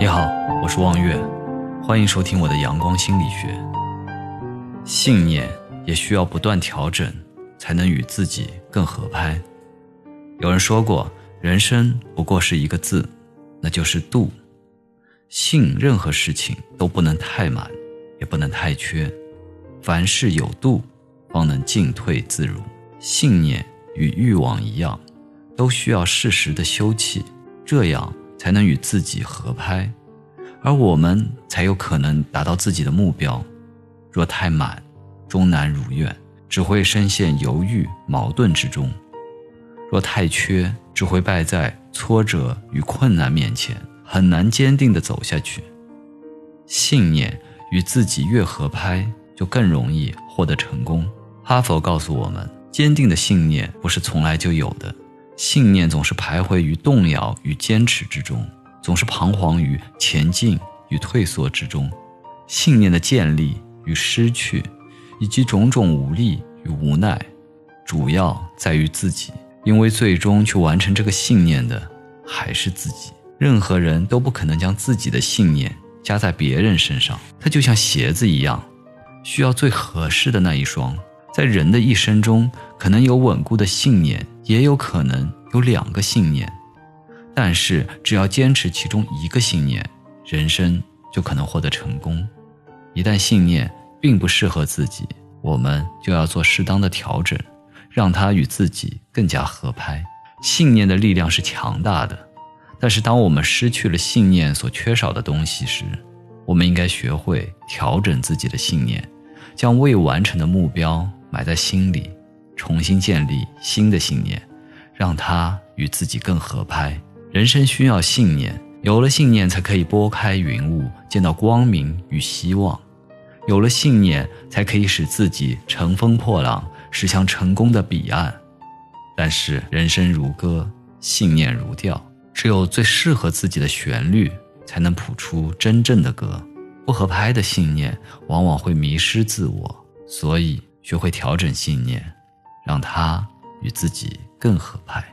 你好，我是望月，欢迎收听我的阳光心理学。信念也需要不断调整，才能与自己更合拍。有人说过，人生不过是一个字，那就是度。信任何事情都不能太满，也不能太缺，凡事有度，方能进退自如。信念与欲望一样，都需要适时的休憩，这样。才能与自己合拍，而我们才有可能达到自己的目标。若太满，终难如愿，只会深陷犹豫矛盾之中；若太缺，只会败在挫折与困难面前，很难坚定地走下去。信念与自己越合拍，就更容易获得成功。哈佛告诉我们，坚定的信念不是从来就有的。信念总是徘徊于动摇与坚持之中，总是彷徨于前进与退缩之中。信念的建立与失去，以及种种无力与无奈，主要在于自己，因为最终去完成这个信念的还是自己。任何人都不可能将自己的信念加在别人身上，它就像鞋子一样，需要最合适的那一双。在人的一生中，可能有稳固的信念，也有可能有两个信念，但是只要坚持其中一个信念，人生就可能获得成功。一旦信念并不适合自己，我们就要做适当的调整，让它与自己更加合拍。信念的力量是强大的，但是当我们失去了信念所缺少的东西时，我们应该学会调整自己的信念，将未完成的目标。埋在心里，重新建立新的信念，让它与自己更合拍。人生需要信念，有了信念才可以拨开云雾，见到光明与希望；有了信念，才可以使自己乘风破浪，驶向成功的彼岸。但是人生如歌，信念如调，只有最适合自己的旋律，才能谱出真正的歌。不合拍的信念，往往会迷失自我，所以。学会调整信念，让它与自己更合拍。